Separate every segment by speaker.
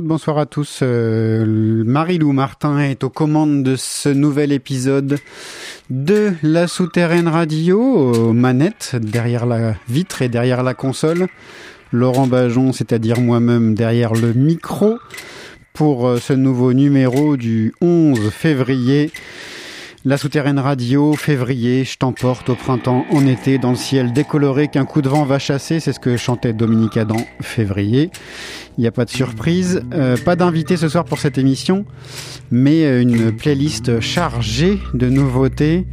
Speaker 1: bonsoir à tous. Euh, Marie-Lou Martin est aux commandes de ce nouvel épisode de la souterraine radio, aux manettes, derrière la vitre et derrière la console. Laurent Bajon, c'est-à-dire moi-même, derrière le micro pour euh, ce nouveau numéro du 11 février. La souterraine radio, février, je t'emporte au printemps, en été, dans le ciel décoloré qu'un coup de vent va chasser, c'est ce que chantait Dominique Adam, février. Il n'y a pas de surprise, euh, pas d'invité ce soir pour cette émission, mais euh, une playlist chargée de nouveautés,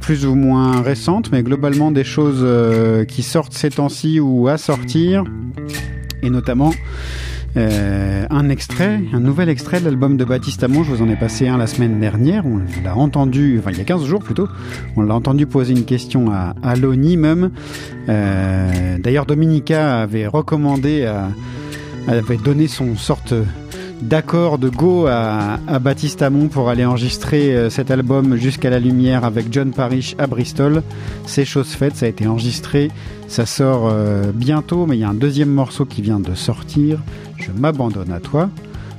Speaker 1: plus ou moins récentes, mais globalement des choses euh, qui sortent ces temps-ci ou à sortir, et notamment euh, un extrait, un nouvel extrait de l'album de Baptiste Amon. Je vous en ai passé un la semaine dernière. On l'a entendu, enfin il y a 15 jours plutôt. On l'a entendu poser une question à, à Loni même. Euh, D'ailleurs, Dominica avait recommandé, à, avait donné son sorte d'accord de go à, à Baptiste Amon pour aller enregistrer euh, cet album jusqu'à la lumière avec John Parrish à Bristol. C'est chose faite, ça a été enregistré, ça sort euh, bientôt, mais il y a un deuxième morceau qui vient de sortir. Je m'abandonne à toi.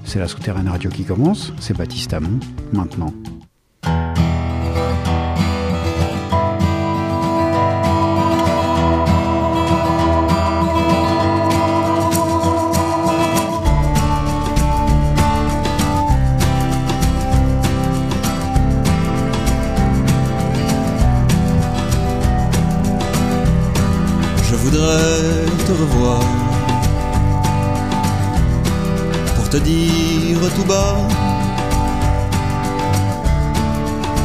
Speaker 1: C'est la souterraine radio qui commence, c'est Baptiste Amon, maintenant.
Speaker 2: Te dire tout bas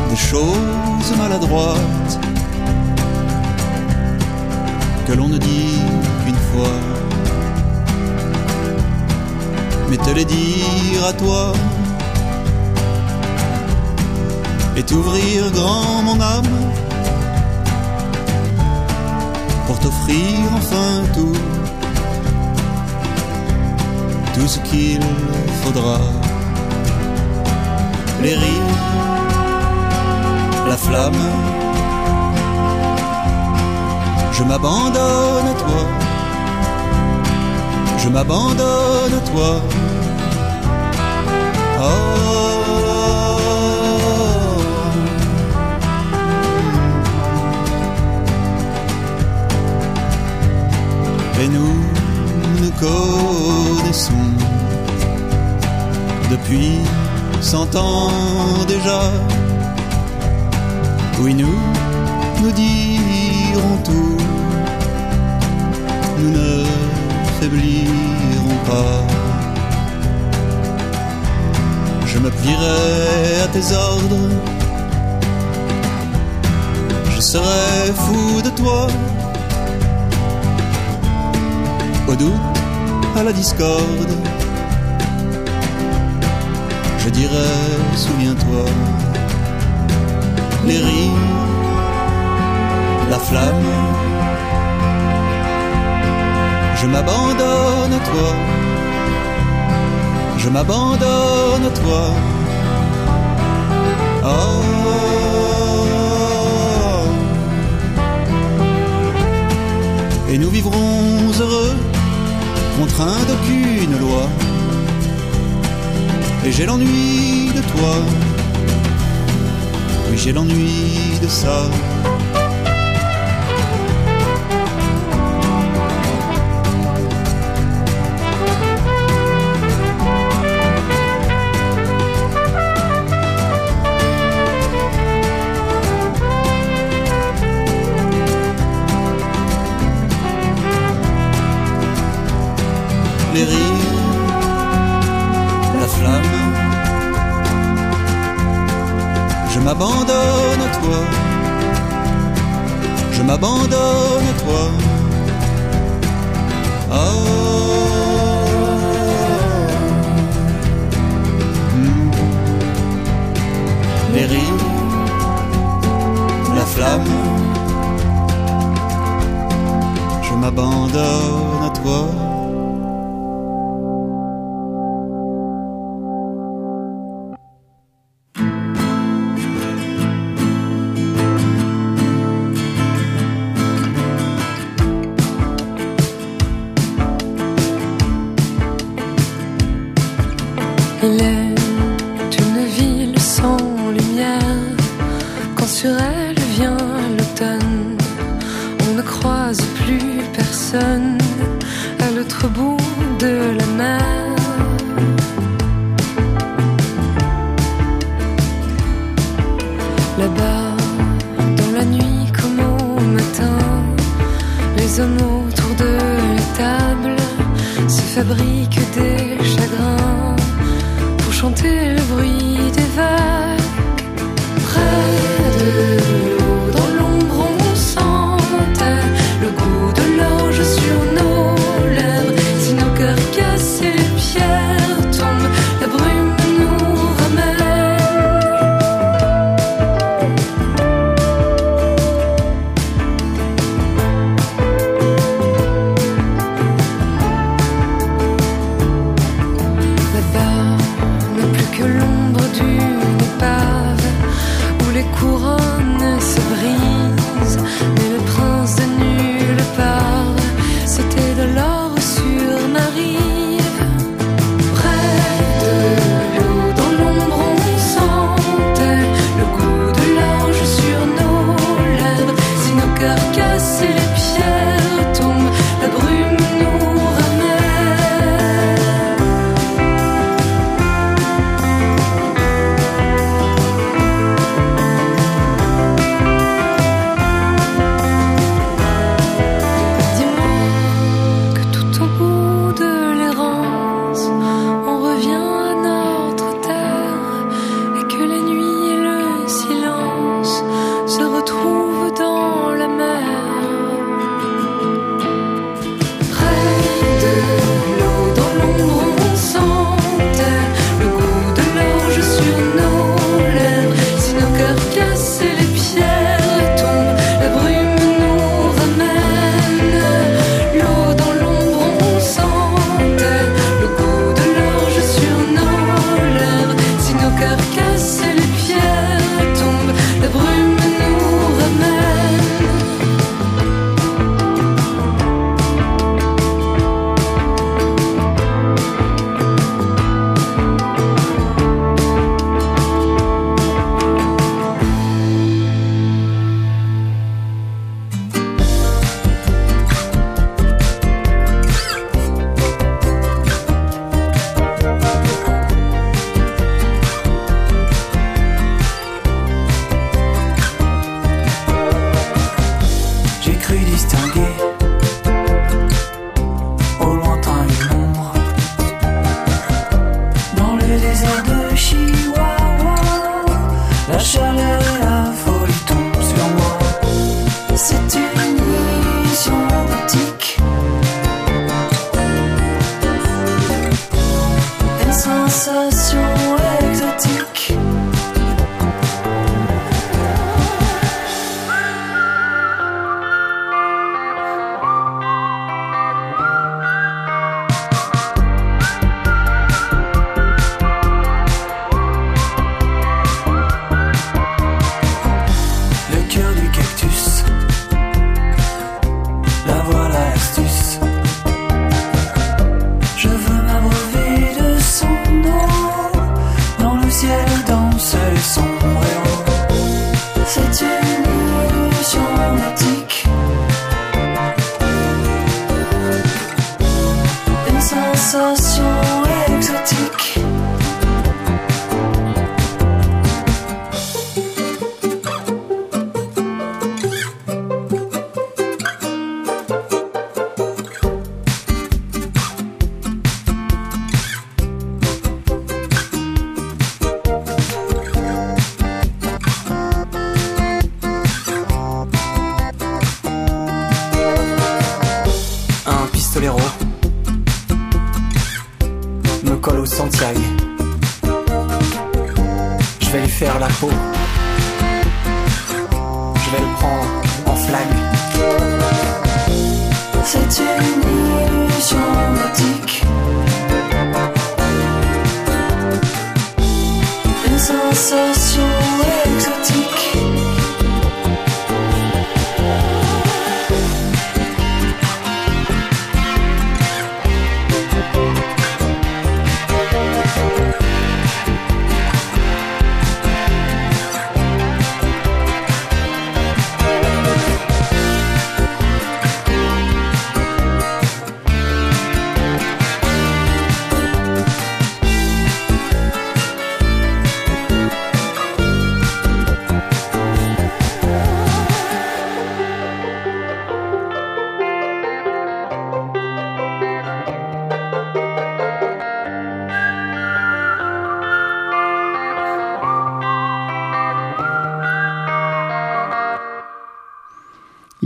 Speaker 2: des choses maladroites que l'on ne dit qu'une fois, mais te les dire à toi et t'ouvrir grand mon âme pour t'offrir enfin tout, tout ce qu'il faudra. Les rires, la flamme, je m'abandonne à toi, je m'abandonne à toi. Oh. Et nous nous connaissons depuis cent ans déjà. Oui, nous nous dirons tout, nous ne faiblirons pas. Je me plierai à tes ordres, je serai fou de toi au doute, à la discorde. Je dirais, souviens-toi, les rires, la flamme. Je m'abandonne à toi, je m'abandonne à toi. Oh. Et nous vivrons heureux contraint d'aucune loi. Et j'ai l'ennui de toi. Oui, j'ai l'ennui de ça. la flamme. Je m'abandonne à toi, je m'abandonne à toi. Oh. La flamme, je m'abandonne à toi.
Speaker 3: Elle est une ville sans lumière. Quand sur elle vient l'automne, on ne croise plus personne à l'autre bout de la mer. Là-bas, dans la nuit comme au matin, les hommes autour de la table se fabriquent des chanter le bruit des vagues.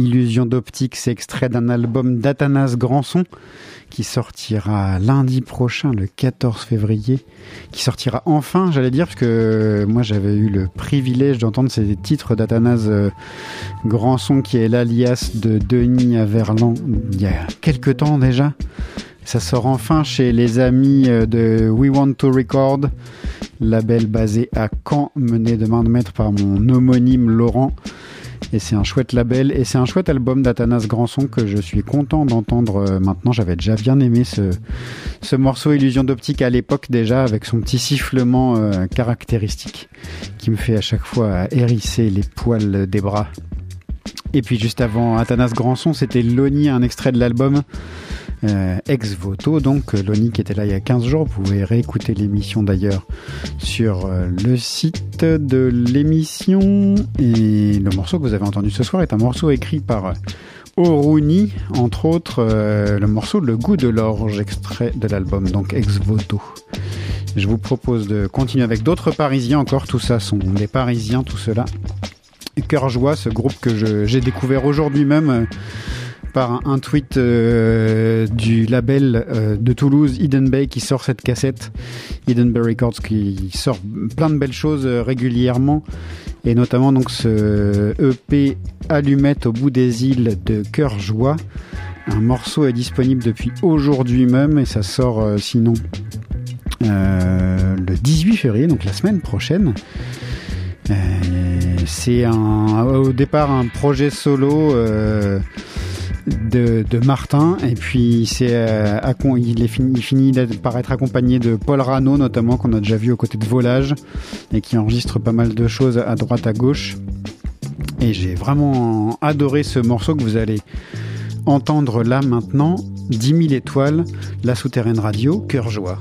Speaker 4: Illusion d'optique,
Speaker 1: c'est extrait d'un album d'Athanas Granson qui sortira lundi prochain, le 14 février, qui sortira enfin, j'allais dire, parce que moi j'avais eu le privilège d'entendre ces titres d'Athanas euh, Granson, qui est l'alias de Denis Averland, il y a quelques temps déjà. Ça sort enfin chez les amis euh, de We Want to Record, label basé à Caen, mené de main de maître par mon homonyme Laurent. Et c'est un chouette label et c'est un chouette album d'Athanas Granson que je suis content d'entendre euh, maintenant. J'avais déjà bien aimé ce, ce morceau Illusion d'optique à l'époque déjà avec son petit sifflement euh, caractéristique qui me fait à chaque fois hérisser les poils des bras. Et puis juste avant Athanas Granson, c'était Loni, un extrait de l'album euh, ex voto. Donc euh, Loni qui était là il y a 15 jours, vous pouvez réécouter l'émission d'ailleurs sur euh, le site de l'émission. Et le morceau que vous avez entendu ce soir est un morceau écrit par euh, Oruni, entre autres le morceau Le goût de l'orge, extrait de l'album, donc ex voto. Je vous propose de continuer avec d'autres Parisiens encore, tout ça sont des Parisiens, tout cela. Cœur Joie, ce groupe que j'ai découvert aujourd'hui même par un, tweet euh, du label euh, de Toulouse, Hidden Bay, qui sort cette cassette, Hidden Bay Records, qui sort plein de belles choses euh, régulièrement, et notamment donc ce EP Allumette au bout des îles de Cœur Joie. Un morceau est disponible depuis aujourd'hui même, et ça sort sinon le 18 février, donc la semaine prochaine. C'est au départ un projet solo de, Martin. Et puis c'est euh, il il finit par être accompagné de Paul Rano notamment qu'on a déjà vu aux côtés de Volage et qui enregistre pas mal de choses à droite à gauche. Et j'ai vraiment adoré ce morceau que vous allez entendre là maintenant 10 000 étoiles la souterraine radio cœur joie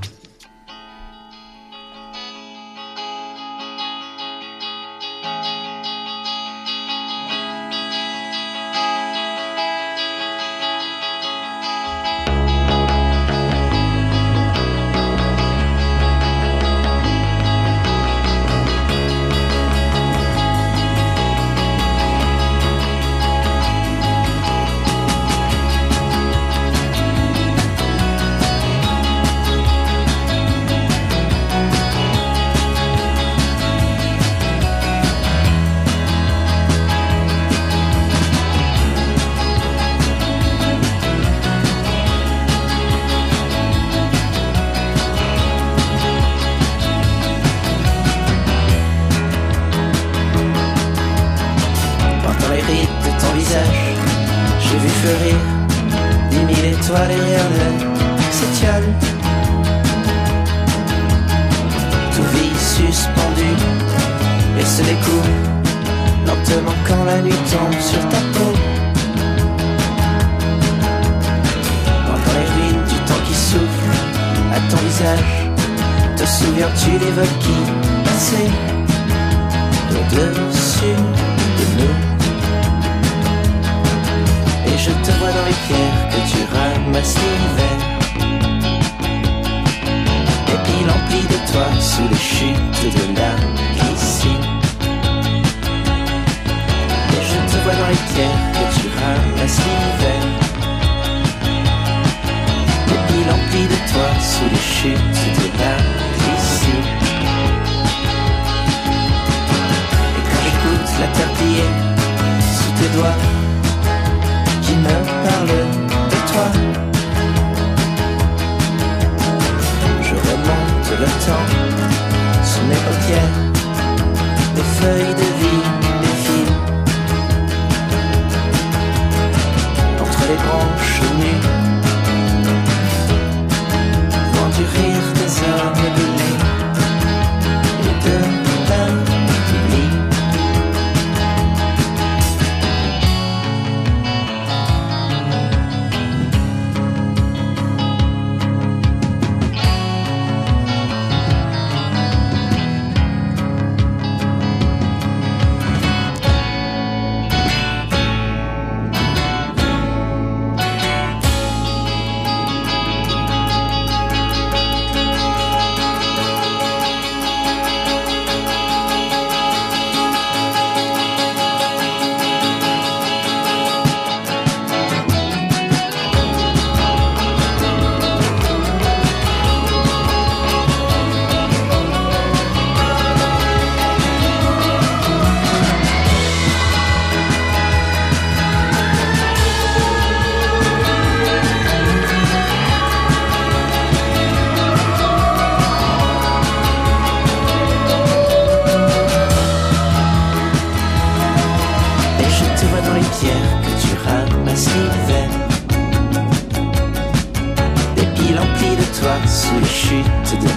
Speaker 5: sous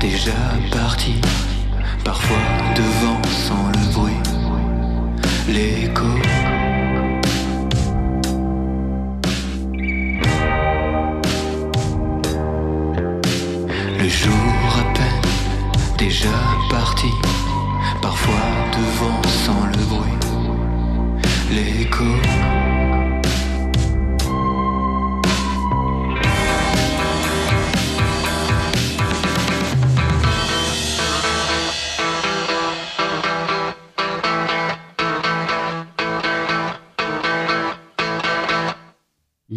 Speaker 6: déjà parti, parfois devant sans le bruit, l'écho. Le jour à peine déjà parti, parfois devant sans le bruit, l'écho.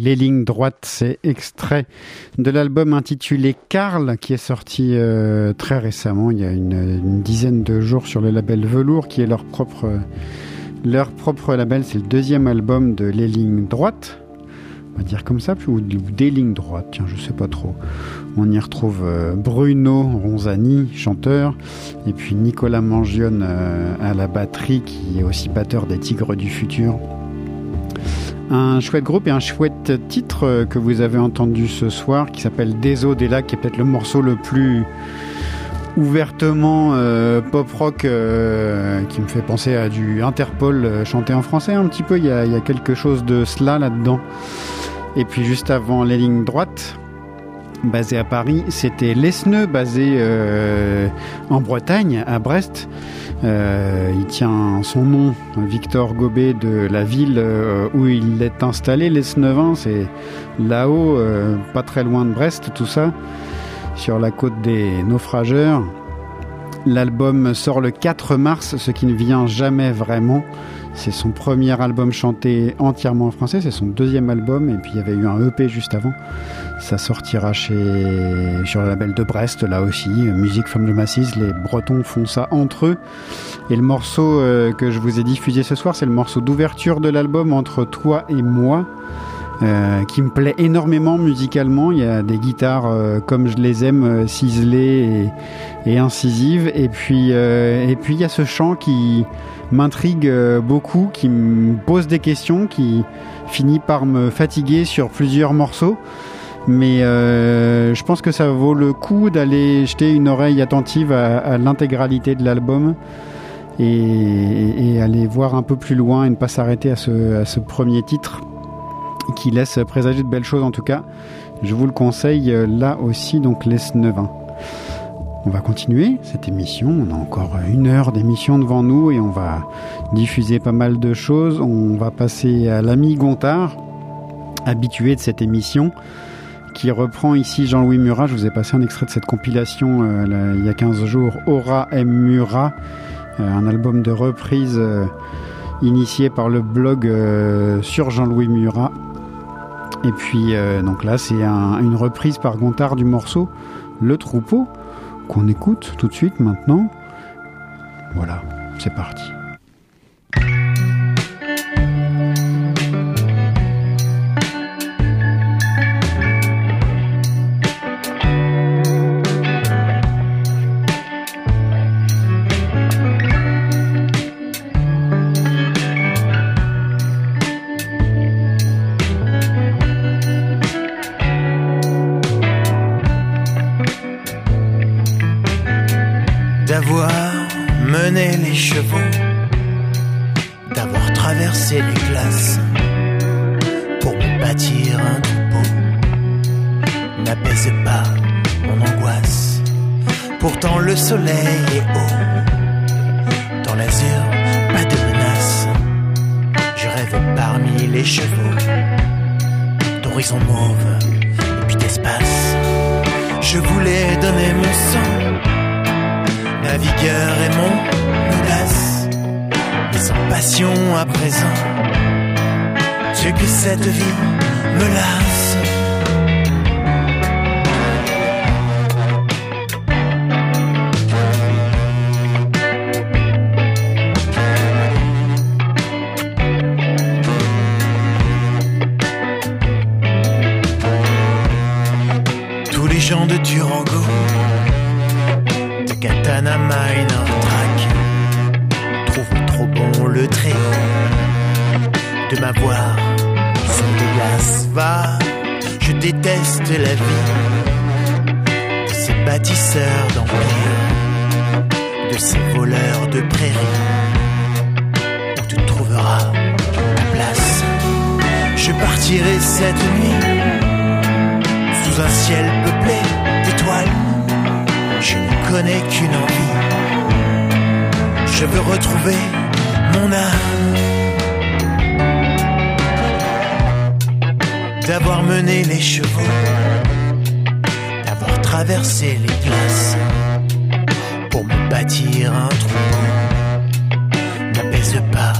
Speaker 1: Les lignes droites, c'est extrait de l'album intitulé Carl, qui est sorti euh, très récemment, il y a une, dizaine de jours sur le label Velours, qui est leur propre, leur propre label. C'est le deuxième album de Les lignes droites, on va dire comme ça, ou des lignes droites, tiens, je sais pas trop. On y retrouve euh, Bruno Ronzani, chanteur, et puis Nicolas Mangione euh, à la batterie, qui est aussi batteur des Tigres du Futur un chouette groupe et un chouette titre que vous avez entendu ce soir qui s'appelle Des eaux des lacs, qui est peut-être le morceau le plus ouvertement euh, pop rock euh, qui me fait penser à du Interpol euh, chanté en français un petit peu. Il y, a, il y a quelque chose de cela là-dedans. Et puis juste avant les lignes droites, basé à Paris, c'était Lesneux, basé euh, en Bretagne, à Brest. Euh, il tient son nom, Victor Gobet, de la ville euh, où il est installé, l'Esnevin. C'est là-haut, pas très loin de Brest, tout ça, sur la côte des naufrageurs. L'album sort le 4 mars, ce qui ne vient jamais vraiment. C'est son premier album chanté entièrement en français, c'est son deuxième album, et puis il y avait eu un EP juste avant. Ça sortira chez sur le label de Brest, là aussi, Musique from the Masses. Les Bretons font ça entre eux. Et le morceau euh, que je vous ai diffusé ce soir, c'est le morceau d'ouverture de l'album Entre toi et moi. Euh, qui me plaît énormément musicalement. Il y a des guitares euh, comme je les aime, ciselées et, incisives. Et puis, et puis il y a ce chant qui m'intrigue euh, beaucoup, qui me pose des questions, qui finit par me fatiguer sur plusieurs morceaux. Mais euh, je pense que ça vaut le coup d'aller jeter une oreille attentive à, l'intégralité de l'album et, aller voir un peu plus loin et ne pas s'arrêter à ce, à ce premier titre qui laisse présager de belles choses en tout cas. Je vous le conseille euh, là aussi, donc les 9 On va continuer cette émission. On a encore une heure d'émission devant nous et on va diffuser pas mal de choses. On va passer à l'ami Gontard, habitué de cette émission, qui reprend ici Jean-Louis Murat. Je vous ai passé un extrait de cette compilation euh, il y a 15 jours, Aura M. Murat, euh, un album de reprise euh, initié par le blog sur Jean-Louis Murat. Et puis, donc là, c'est un, une reprise par Gontard du morceau Le Troupeau, qu'on écoute tout de suite maintenant. Voilà, c'est parti.
Speaker 5: Un troupeau. N'apaise pas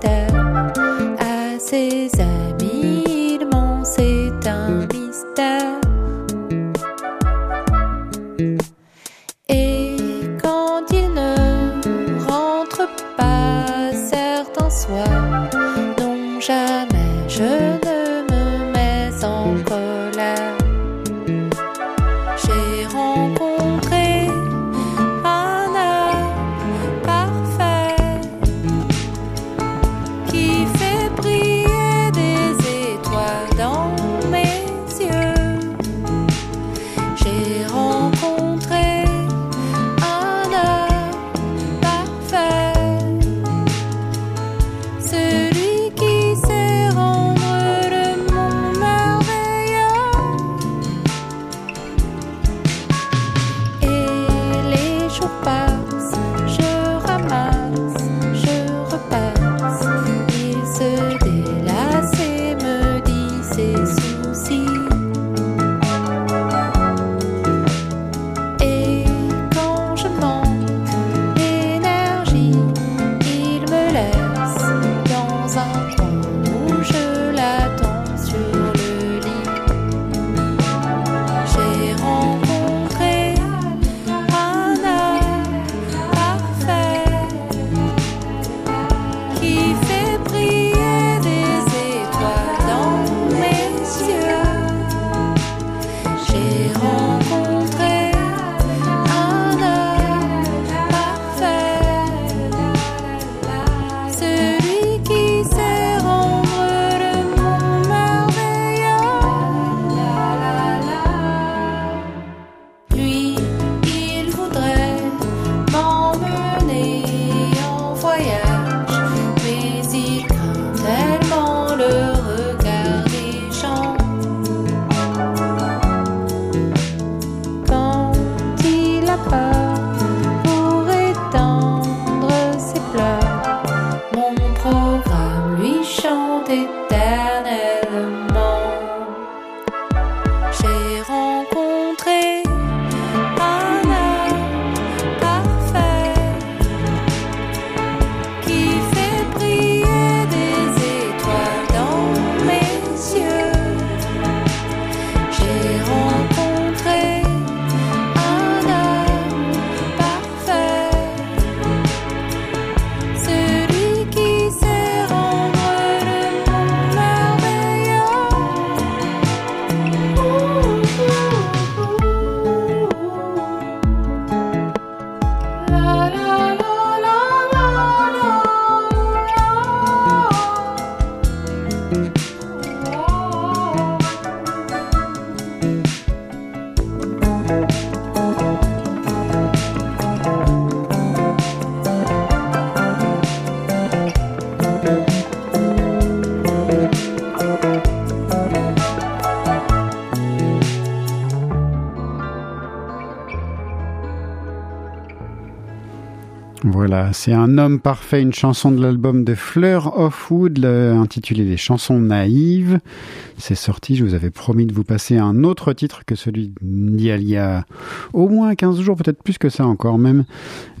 Speaker 5: terre à
Speaker 7: ses. c'est un homme parfait,
Speaker 1: une chanson de l'album de Fleur of Wood, intitulée Les chansons naïves. C'est sorti, je vous avais promis de vous passer un autre titre que celui d'il y a au moins 15 jours, peut-être plus que ça encore même.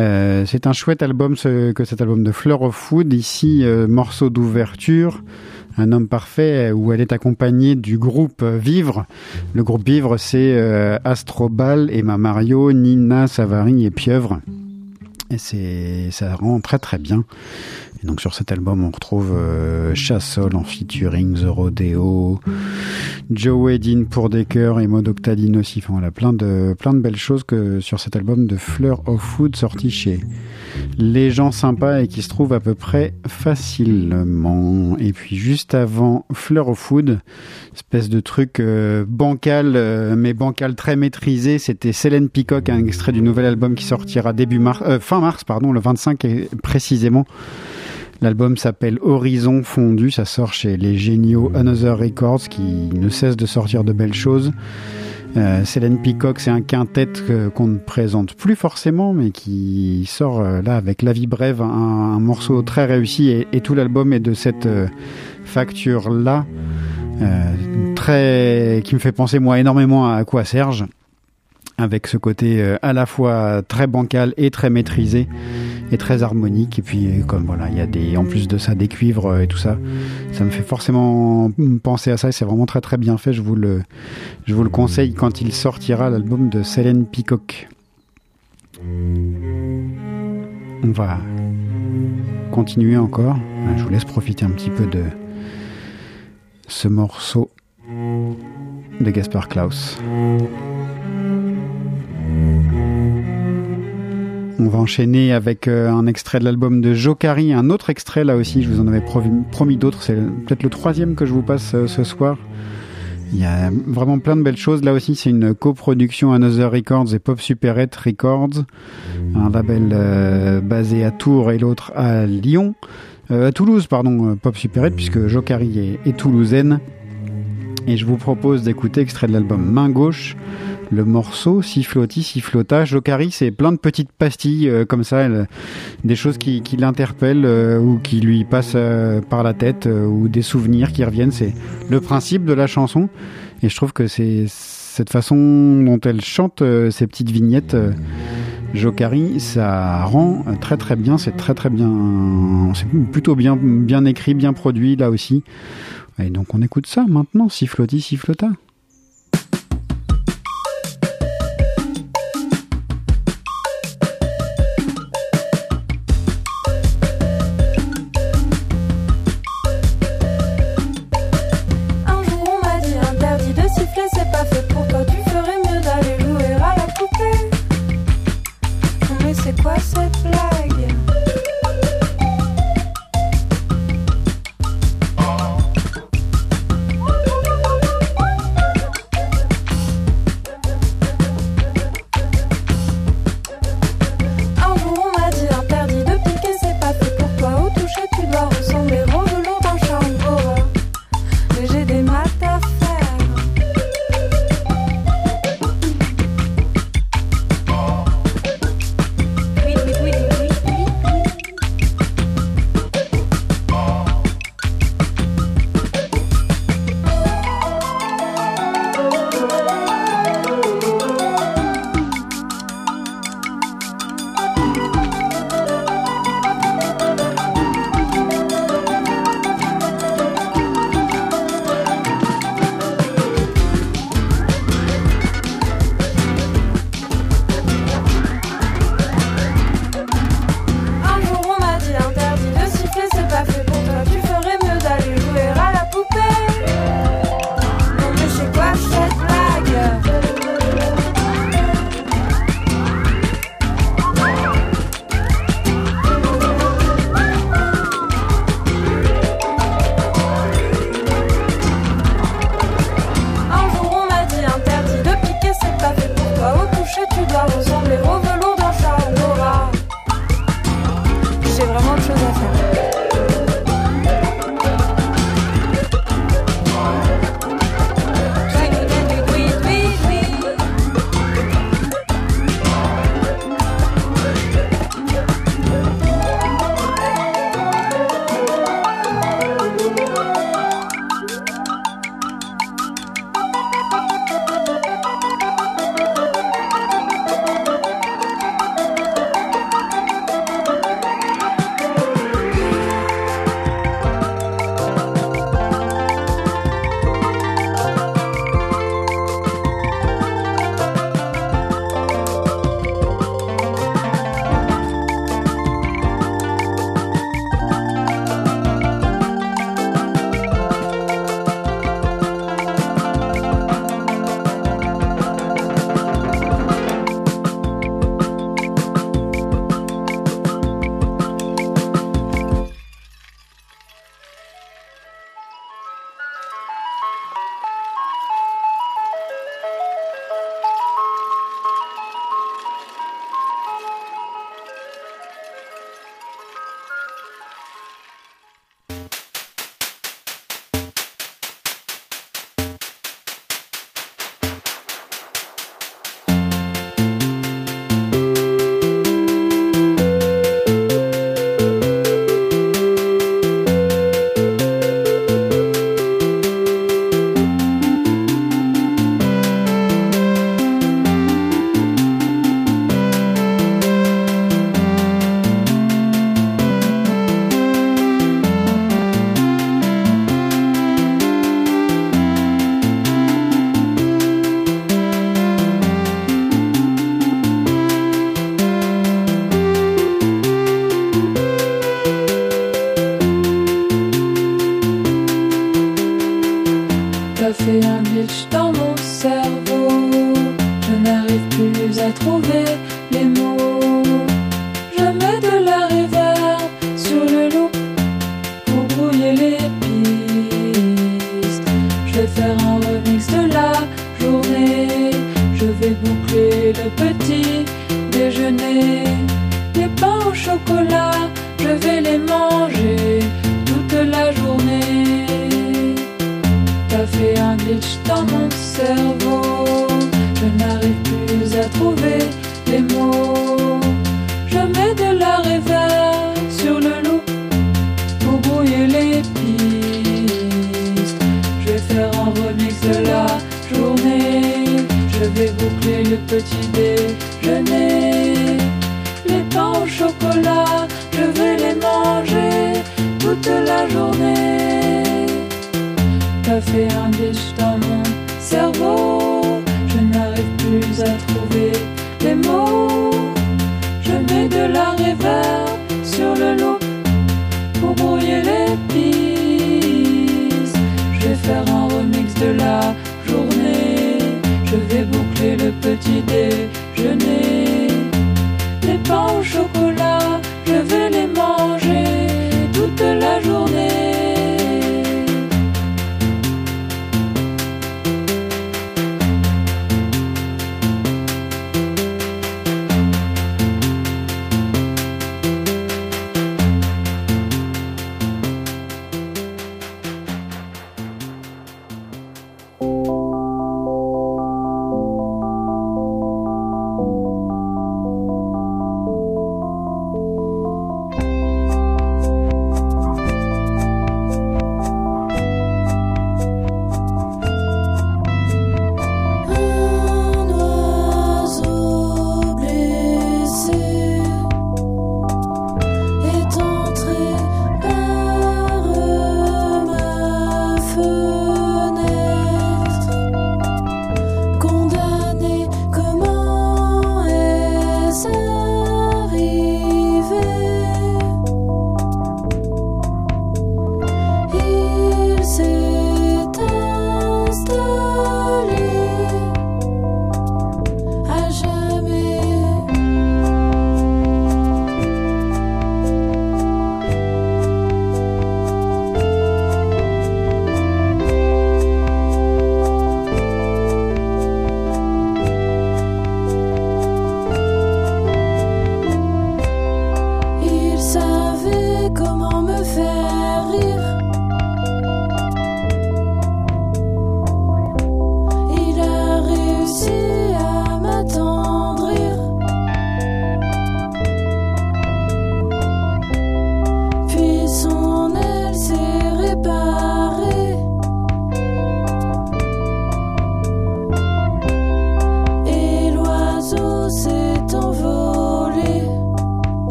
Speaker 1: Euh, c'est un chouette album ce, que cet album de Fleur of Wood, ici euh, morceau d'ouverture. Un homme parfait euh, où elle est accompagnée du groupe Vivre. Le groupe Vivre, c'est Astrobal, Emma Mario, Nina Savary et Pieuvre. Et c'est, ça rend très très bien. Donc sur cet album, on retrouve euh, Chassol en featuring, The Rodeo, Joe Edin pour des chœurs et Maud Octadine aussi. Enfin, voilà, plein de, plein de belles choses que sur cet album de Fleur of Food sorti chez Les gens sympas et qui se trouve à peu près facilement. Et puis juste avant Fleur of Food, espèce de truc euh, bancal, euh, mais bancal très maîtrisé, c'était Célène Peacock, un extrait du nouvel album qui sortira début mars, euh, fin mars, pardon, le 25 et précisément. L'album s'appelle Horizon Fondu, ça sort chez les géniaux Another Records qui ne cessent de sortir de belles choses. Euh, Célène Peacock, c'est un quintet qu'on ne présente plus forcément, mais qui sort euh, là avec La vie brève, un, un morceau très réussi et, et tout l'album est de cette euh, facture-là, euh, très, qui me fait penser moi énormément à quoi Serge, avec ce côté euh, à la fois très bancal et très maîtrisé et très harmonique. Et puis comme voilà, il y a des, en plus de ça des cuivres euh, et tout ça, ça me fait forcément penser à ça. Et c'est vraiment très très bien fait. Je vous le, je vous le conseille quand il sortira l'album de Célène Peacock. On va continuer encore. Je vous laisse profiter un petit peu de ce morceau de Gaspard Klaus. On va enchaîner avec euh, un extrait de l'album de Jokari, un autre extrait là aussi, je vous en avais promis, d'autres, c'est peut-être le troisième que je vous passe euh, ce soir. Il y a vraiment plein de belles choses. Là aussi, c'est une coproduction Another Records et Pop Superette Records, un label euh, basé à Tours et l'autre à Lyon, à Toulouse, pardon, Pop Superette, puisque Jokari est toulousaine. Et je vous propose d'écouter extrait de l'album Main Gauche, le morceau Siffloti, Sifflota. Jokari, c'est plein de petites pastilles euh, comme ça, elle- des choses qui, qui l'interpellent euh, ou qui lui passent euh, par la tête euh, ou des souvenirs qui reviennent. C'est le principe de la chanson. Et je trouve que c'est cette façon dont elle chante euh, ces petites vignettes. euh, Jokari, ça rend euh, très très bien, c'est très très bien, c'est plutôt bien, bien écrit, bien produit là aussi. Et donc on écoute ça maintenant, siffloti, sifflota.
Speaker 8: le petit déjeuner. Les pains au chocolat, je vais les manger toute la journée. T'as fait un glitch dans mon cerveau, je n'arrive plus à trouver les mots. Je mets de la réverb sur le lot pour brouiller les pistes. Je vais faire un remix de la journée. Je vais boucler petit déjeuner. Les pains au chocolat, je vais les manger toute la journée.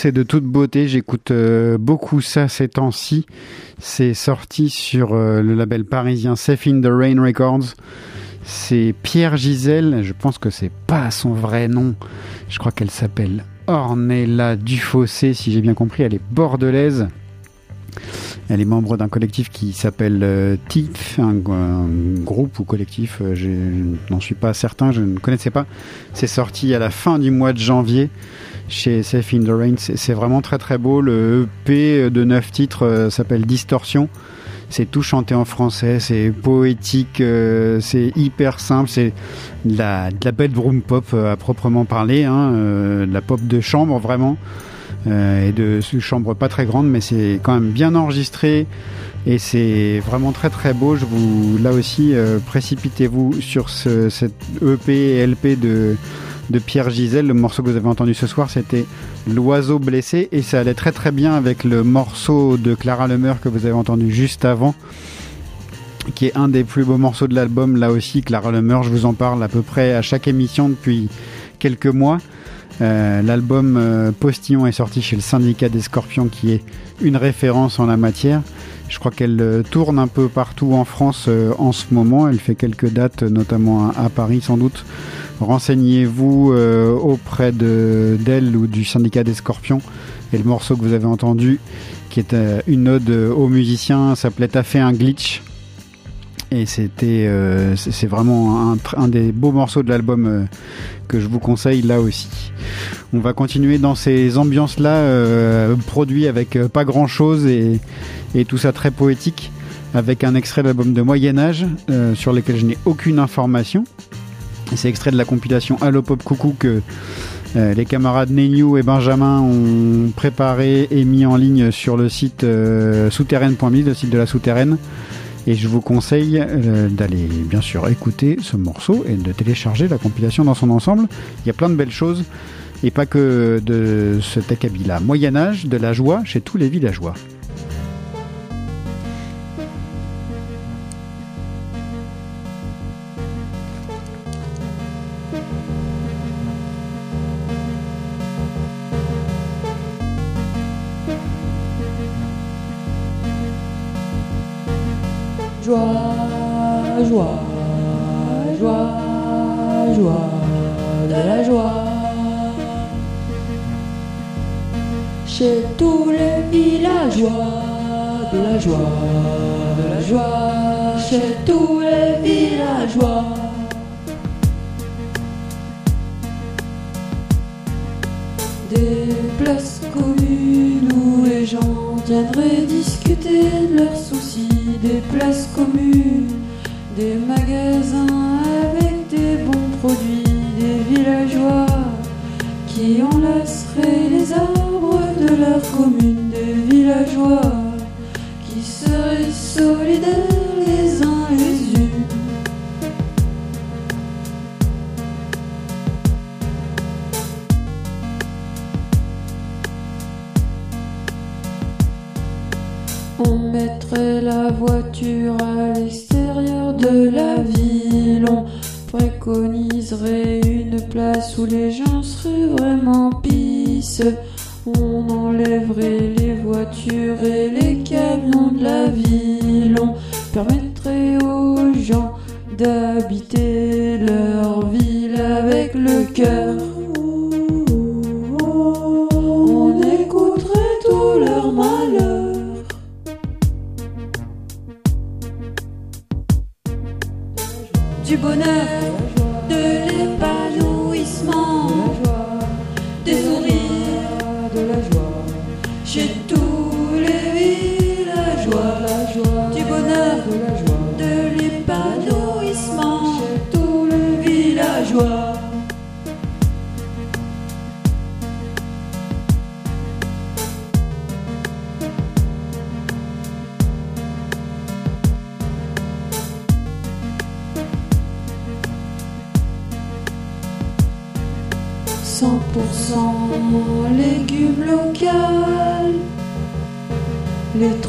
Speaker 1: c'est de toute beauté. J'écoute euh, beaucoup ça ces temps-ci. C'est sorti sur euh, le label parisien Safe in the Rain Records. C'est Pierre Gisèle. Je pense que c'est pas son vrai nom. Je crois qu'elle s'appelle Ornella Dufossé, si j'ai bien compris. Elle est bordelaise. Elle est membre d'un collectif qui s'appelle euh, TIF, un, groupe ou collectif, euh, je n'en suis pas certain, je ne connaissais pas. C'est sorti à la fin du mois de janvier chez Safe in the Rain. C'est vraiment très très beau. Le EP de 9 titres euh, s'appelle Distorsion. C'est tout chanté en français, c'est poétique, euh, c'est hyper simple, c'est de la, de la pop euh, à proprement parler, hein, de la pop de chambre vraiment, et de chambre pas très grande, mais c'est quand même bien enregistré et c'est vraiment très très beau. Je vous, là aussi, précipitez-vous sur ce, cette EP et LP de de Pierre Gisèle. Le morceau que vous avez entendu ce soir, c'était L'oiseau blessé. Et ça allait très très bien avec le morceau de Clara Lemeur que vous avez entendu juste avant qui est un des plus beaux morceaux de l'album. Là aussi Clara Lemeur je vous en parle à peu près à chaque émission depuis quelques mois. Euh, l'album euh, Postillon est sorti chez le syndicat des Scorpions qui est une référence en la matière je crois qu'elle euh, tourne un peu partout en France euh, en ce moment elle fait quelques dates notamment à, Paris sans doute renseignez-vous euh, auprès de d'elle ou du syndicat des Scorpions. Et le morceau que vous avez entendu, qui est une ode aux musiciens, s'appelait T'as fait un glitch. Et c'était, c'est vraiment un, des beaux morceaux de l'album que je vous conseille là aussi. On va continuer dans ces ambiances-là, euh, produits avec euh, pas grand-chose et, tout ça très poétique, avec un extrait de l'album de Moyen Âge euh, sur lequel je n'ai aucune information. C'est extrait de la compilation Allo Pop Coucou que les camarades Nenyou et Benjamin ont préparé et mis en ligne sur le site souterraine.me, le site de la souterraine. Et je vous conseille d'aller bien sûr écouter ce morceau et de télécharger la compilation dans son ensemble. Il y a plein de belles choses et pas que de cet acabit-là. Moyen Âge, de la joie chez tous les villageois.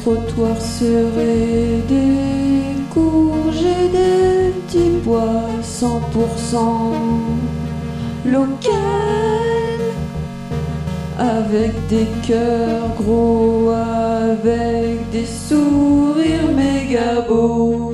Speaker 7: Les trottoirs seraient des courges et des petits pour cent local. Avec des cœurs gros, avec des sourires méga beaux.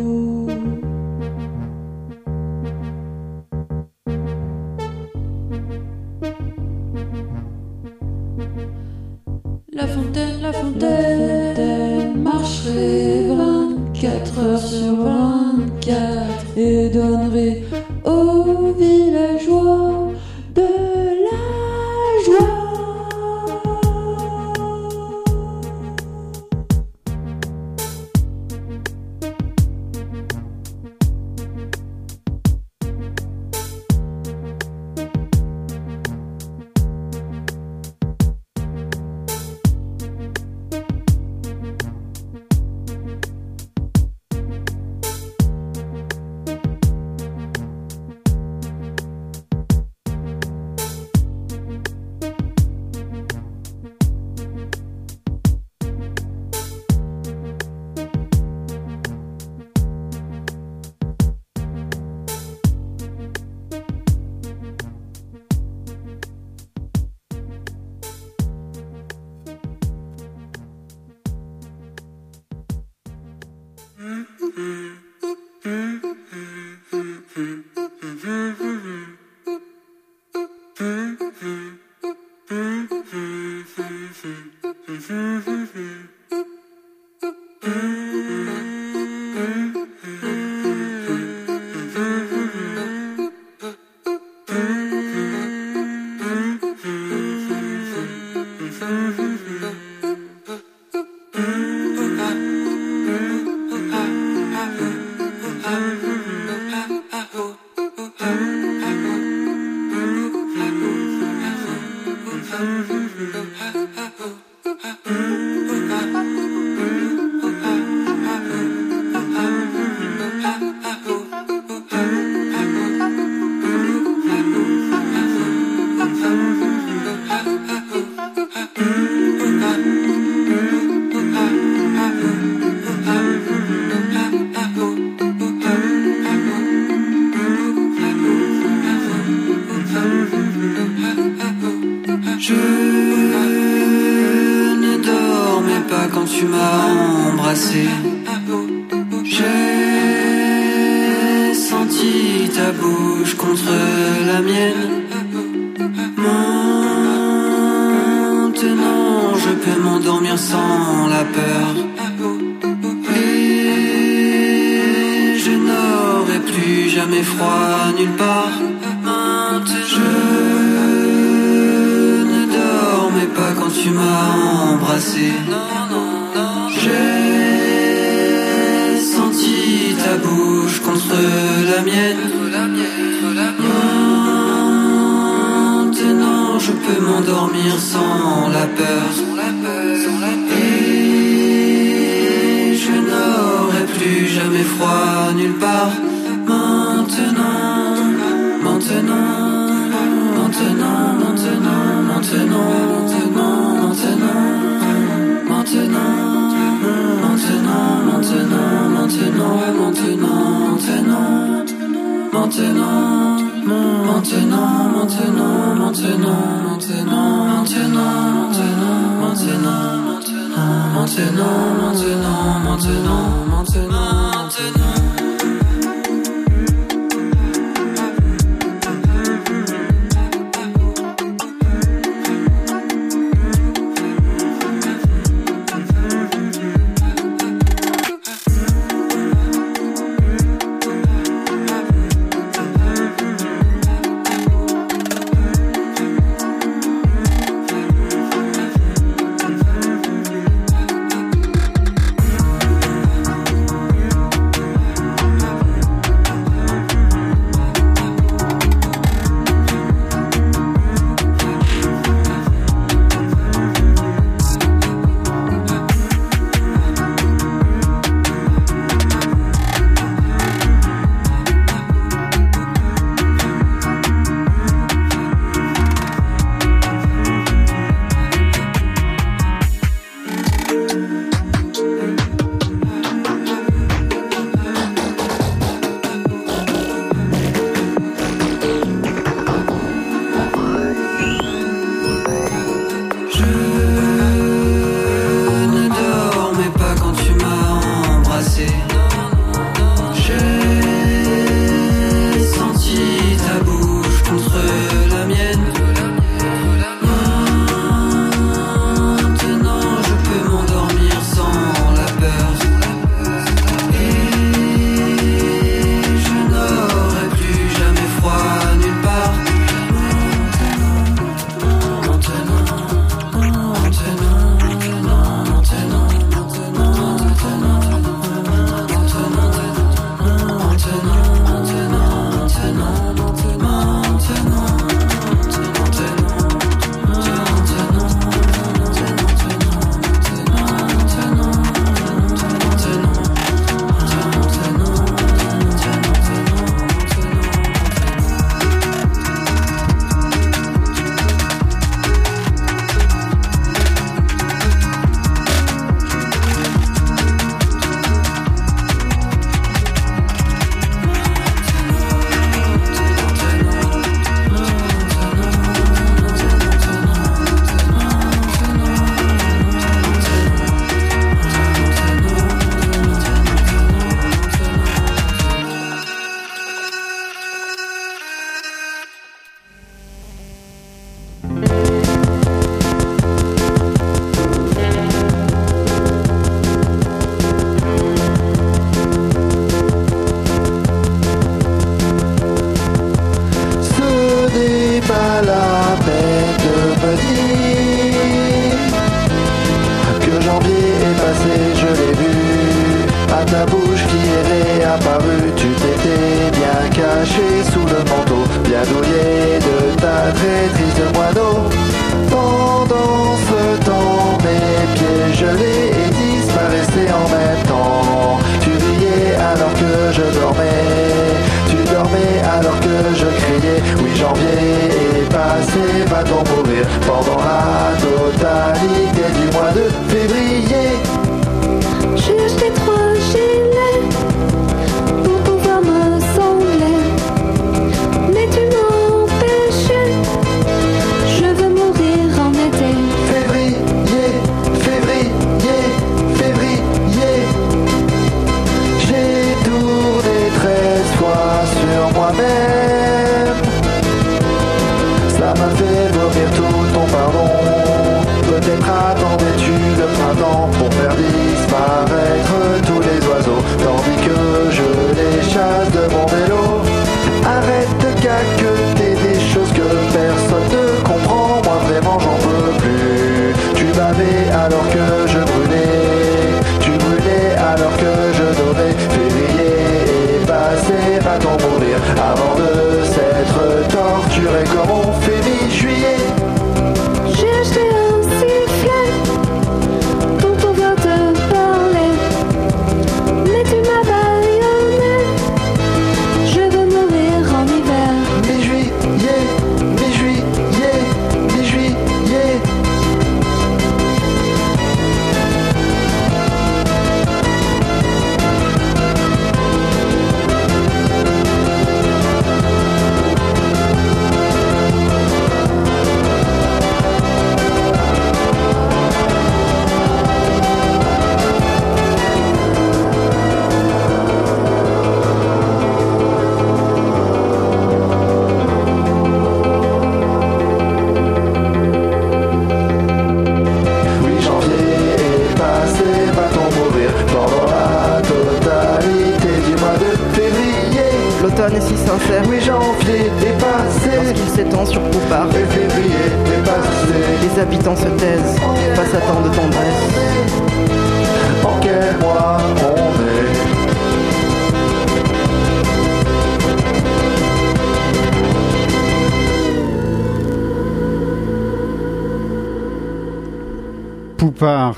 Speaker 4: Maintenant, maintenant, maintenant,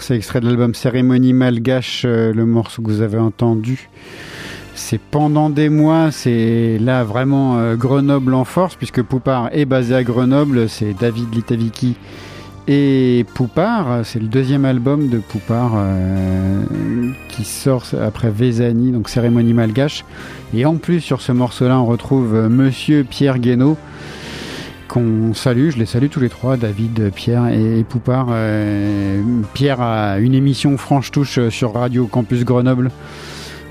Speaker 1: c'est extrait de l'album Cérémonie Malgache, euh, le morceau que vous avez entendu. C'est pendant des mois, c'est là vraiment euh, Grenoble en force, puisque Poupard est basé à Grenoble, c'est David Litaviki et Poupard, c'est le deuxième album de Poupard euh, qui sort après Vezani, donc Cérémonie Malgache. Et en plus, sur ce morceau-là, on retrouve Monsieur Pierre Guénaud, qu'on salue, je les salue tous les trois, David, Pierre et, Poupard. Euh, Pierre a une émission franche touche euh, sur Radio Campus Grenoble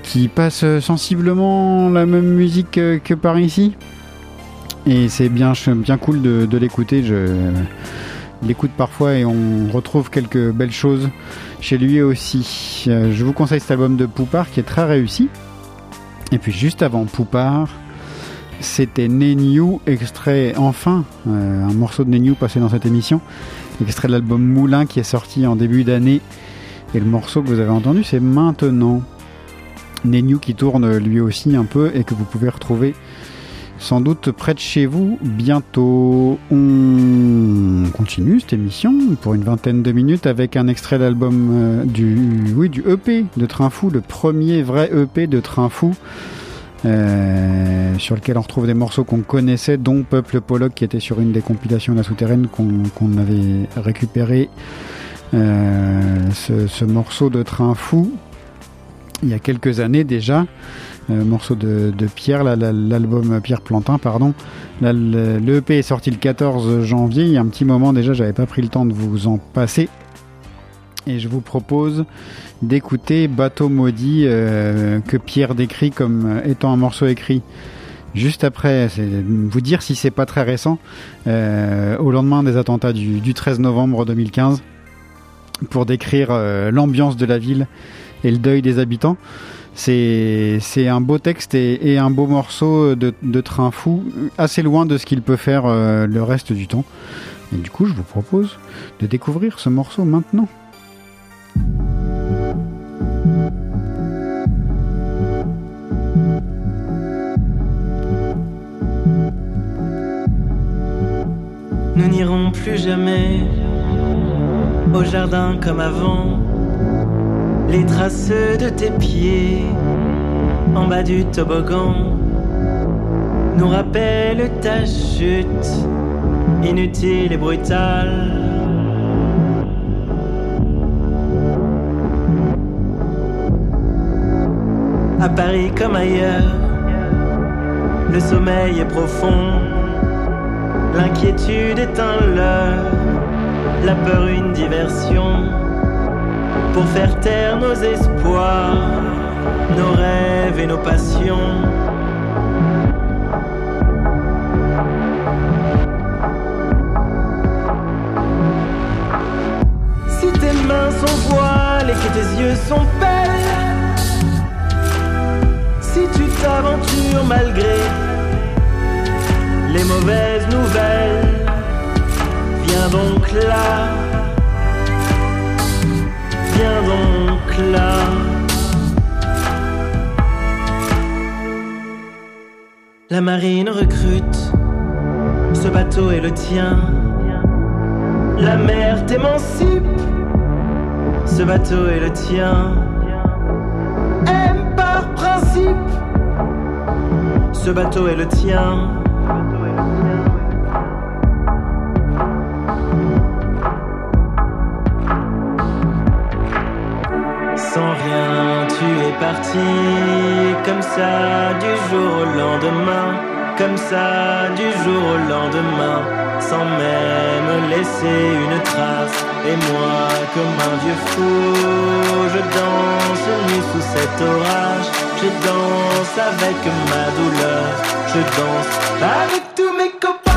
Speaker 1: qui passe euh, sensiblement la même musique que par ici. Et c'est bien, bien cool de, de l'écouter. Je l'écoute parfois et on retrouve quelques belles choses chez lui aussi. Je vous conseille cet album de Poupard qui est très réussi. Et puis juste avant Poupard, c'était Nenyu, extrait enfin, euh, un morceau de Nenyu passé dans cette émission, extrait de l'album Moulin qui est sorti en début d'année. Et le morceau que vous avez entendu, c'est maintenant. Nenyu qui tourne lui aussi un peu et que vous pouvez retrouver sans doute près de chez vous bientôt. On continue cette émission pour une vingtaine de minutes avec un extrait d'album euh, du, oui, du EP de Train Fou, le premier vrai EP de Train Fou. Euh, sur lequel on retrouve des morceaux qu'on connaissait, dont Peuple Pollock qui était sur une des compilations de la souterraine qu'on avait récupéré. Euh, ce, ce morceau de Train Fou, il y a quelques années déjà, euh, morceau de, Pierre, la- l'album Pierre Plantin, pardon. Le EP est sorti le 14 janvier, il y a un petit moment déjà, j'avais pas pris le temps de vous en passer. Et je vous propose d'écouter Bateau maudit euh, que Pierre décrit comme étant un morceau écrit juste après, vous dire si c'est pas très récent, euh, au lendemain des attentats du, du 13 novembre 2015, pour décrire euh, l'ambiance de la ville et le deuil des habitants. C'est un beau texte et, un beau morceau de, train fou, assez loin de ce qu'il peut faire euh, le reste du temps. Et du coup, je vous propose de découvrir ce morceau maintenant.
Speaker 9: Nous n'irons plus jamais au jardin comme avant. Les traces de tes pieds en bas du toboggan nous rappellent ta chute inutile et brutale. À Paris comme ailleurs, le sommeil est profond, l'inquiétude est un leurre, la peur une diversion, pour faire taire nos espoirs, nos rêves et nos passions. Si tes mains sont voiles et que tes yeux sont belles, t'aventures malgré les mauvaises nouvelles, viens donc là, viens donc là. La marine recrute, ce bateau est le tien. La mer t'émancipe, ce bateau est le tien. Aime par principe, ce bateau est le tien. Sans rien, tu es parti comme ça du jour au lendemain, comme ça du jour au lendemain, sans même laisser une trace. Et moi, comme un vieux fou, je danse nu sous cet orage, je danse avec ma douleur, je danse avec tous mes copains.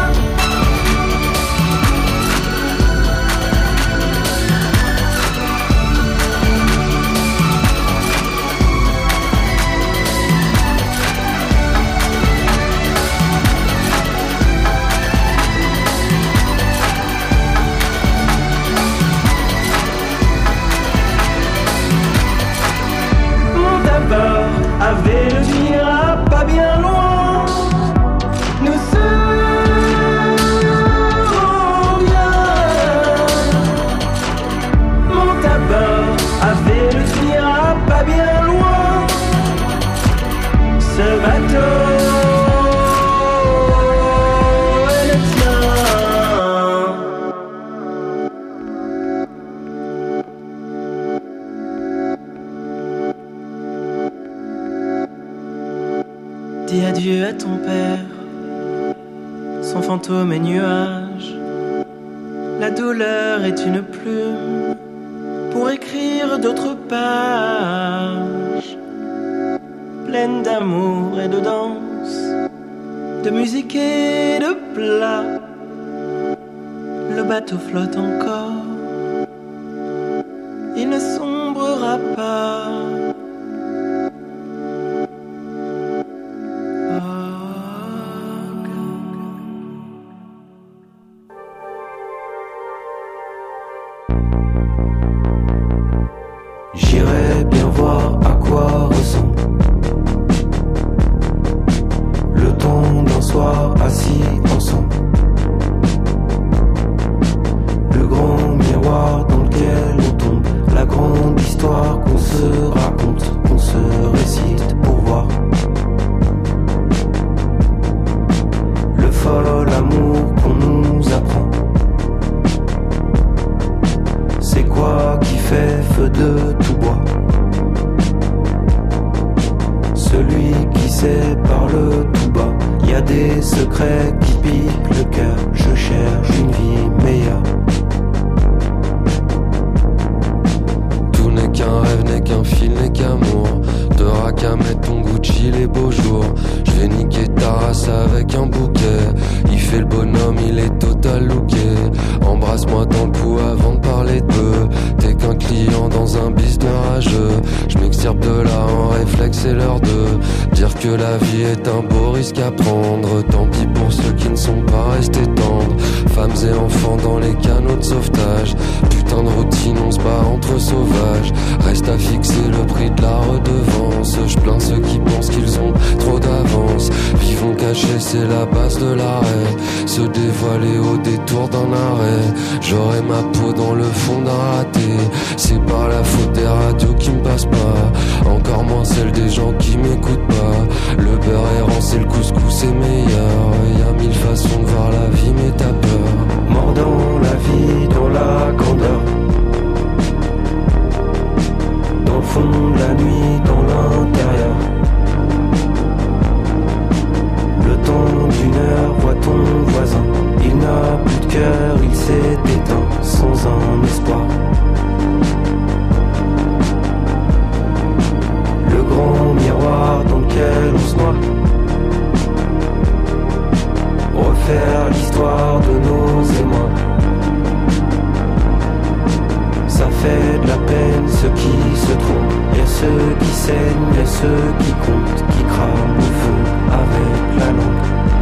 Speaker 9: Et nuage. La douleur est une plume pour écrire d'autres pages, pleines d'amour et de danse, de musique et de plats. Le bateau flotte encore,
Speaker 10: de tout bois Celui qui sait parle tout bas. Y a des secrets qui piquent le cœur. Je cherche une vie meilleure.
Speaker 11: Qu'un rêve, n'est qu'un fil, n'est qu'amour. T'auras qu'à mettre ton Gucci les beaux jours. Je vais niquer ta race avec un bouquet. Il fait le bonhomme, il est total looké. Embrasse-moi dans le cou avant de parler de peu. T'es qu'un client dans un business rageux. Je m'extirpe de là en réflexe, c'est l'heure de dire que la vie est un beau risque à prendre. Tant pis pour ceux qui ne sont pas restés tendres. Femmes et enfants dans les canaux de sauvetage. De routine, on se entre sauvages. Reste à fixer le prix de la redevance. Je plains ceux qui pensent qu'ils ont trop d'avance. Vivons cachés, c'est la base de l'arrêt. Se dévoiler au détour d'un arrêt. J'aurai ma peau dans le fond d'un raté. C'est par la faute des radios qui me passent pas. Encore moins celle des gens qui m'écoutent pas. Le beurre errant, c'est le couscous, c'est meilleur. Y a mille façons de voir la vie, mais t'as peur.
Speaker 10: Mordant la vie dans la candeur. Dans le fond de la nuit, dans l'intérieur. Le temps d'une heure voit ton voisin. Il n'a plus de cœur, il s'est éteint sans un espoir. Le grand miroir dans lequel on se noie. Refaire l'histoire de nos émois. Ça fait de la peine ceux qui se trompent. Y'a ceux qui saignent, y'a ceux qui comptent, qui crament le feu avec la langue.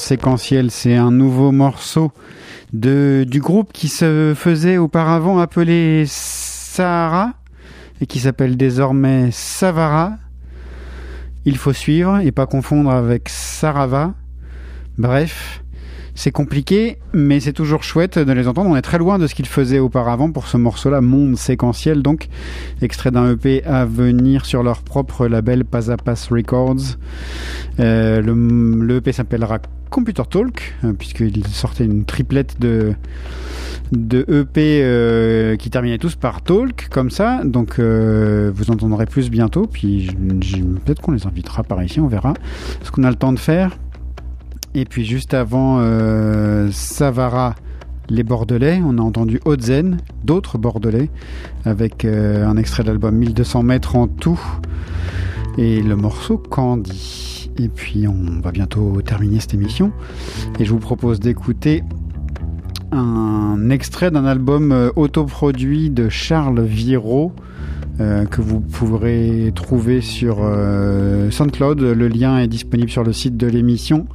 Speaker 1: Séquentiel, c'est un nouveau morceau de, du groupe qui se faisait auparavant appeler Sahara et qui s'appelle désormais Savara. Il faut suivre et pas confondre avec Sarava. Bref, c'est compliqué, mais c'est toujours chouette de les entendre. On est très loin de ce qu'ils faisaient auparavant pour ce morceau-là, Monde séquentiel, donc extrait d'un EP à venir sur leur propre label Pass Records. Euh, le, EP s'appellera Computer Talk, euh, puisqu'il sortait une triplette de, EP euh, qui terminaient tous par Talk, comme ça. Donc vous entendrez plus bientôt. Puis peut-être qu'on les invitera par ici, on verra ce qu'on a le temps de faire. Et puis juste avant euh, Savara, les Bordelais, on a entendu Haute-Zen, d'autres Bordelais, avec euh, un extrait de l'album 1200 mètres en tout, et le morceau Candy. Et puis on va bientôt terminer cette émission, et je vous propose d'écouter un extrait d'un album euh, autoproduit de Charles euh, que vous pourrez trouver sur SoundCloud. Le lien est disponible sur le site de l'émission.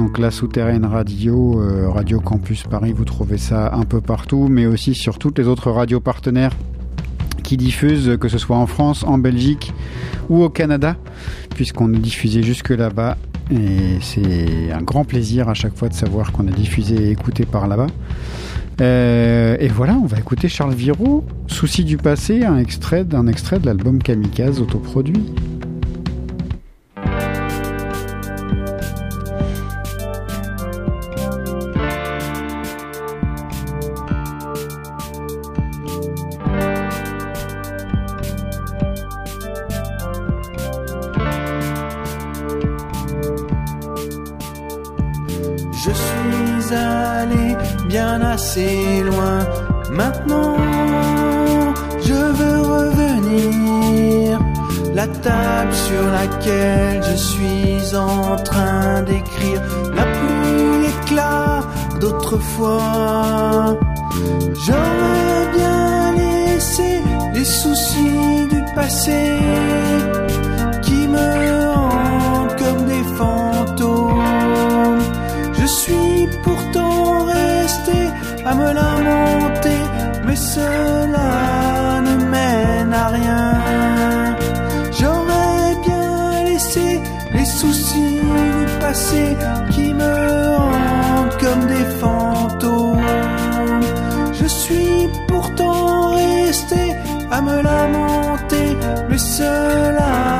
Speaker 1: Donc la souterraine radio, euh, Radio Campus Paris, vous trouvez ça un peu partout, mais aussi sur toutes les autres radios partenaires qui diffusent, que ce soit en France, en Belgique ou au Canada, puisqu'on est diffusé jusque là-bas. Et c'est un grand plaisir à chaque fois de savoir qu'on est diffusé et écouté par là-bas. Euh, et voilà, on va écouter Charles Viraud, Souci du passé, un extrait d'un extrait de l'album Kamikaze autoproduit.
Speaker 5: Je suis en train d'écrire n'a plus l'éclat d'autrefois. 的啦。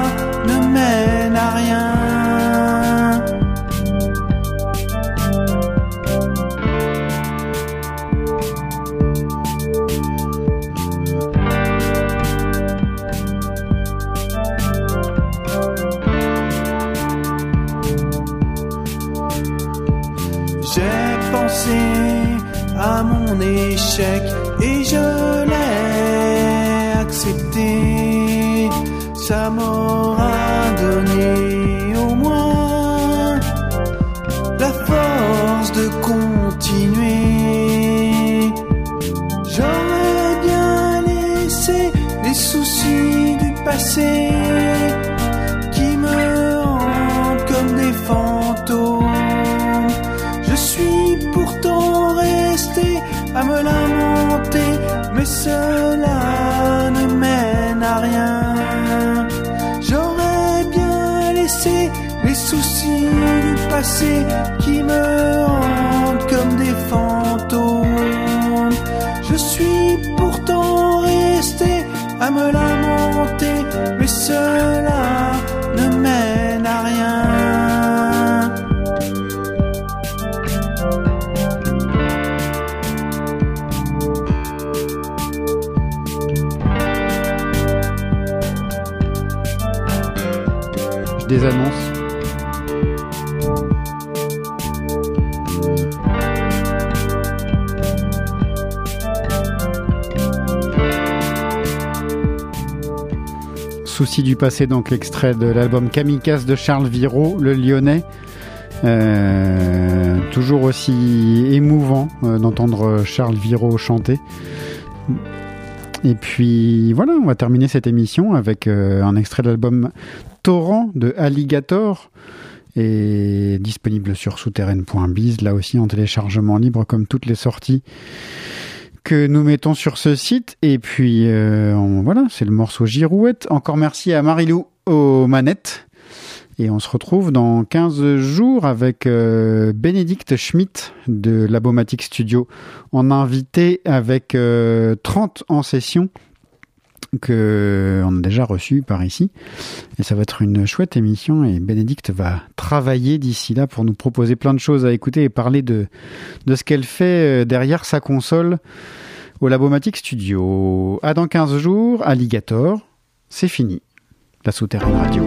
Speaker 5: Qui me hantent comme des fantômes. Je suis pourtant resté à me lamenter, mais cela ne mène à rien. Je
Speaker 1: désannonce. Souci du passé, donc extrait de l'album Kamikaze de Charles Viraud, le Lyonnais. Euh, toujours aussi émouvant euh, d'entendre Charles Viraud chanter. Et puis voilà, on va terminer cette émission avec euh, un extrait de l'album Torrent de Alligator. est disponible sur souterraine.biz, là aussi en téléchargement libre comme toutes les sorties que nous mettons sur ce site. Et puis euh, voilà, c'est le morceau Girouette. Encore merci à Marilou aux manettes. Et on se retrouve dans 15 jours avec euh, Bénédicte Schmitt de Labomatic Studio en invité avec euh, 30 en session que on a déjà reçu par ici. Et ça va être une chouette émission et Bénédicte va travailler d'ici là pour nous proposer plein de choses à écouter et parler de, de ce qu'elle fait euh, derrière sa console au Labomatic Studio. À dans 15 jours, Alligator, c'est fini. La souterraine radio.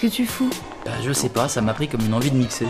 Speaker 12: Qu'est-ce que tu fous?
Speaker 13: Bah, je sais pas, ça m'a pris comme une envie de mixer.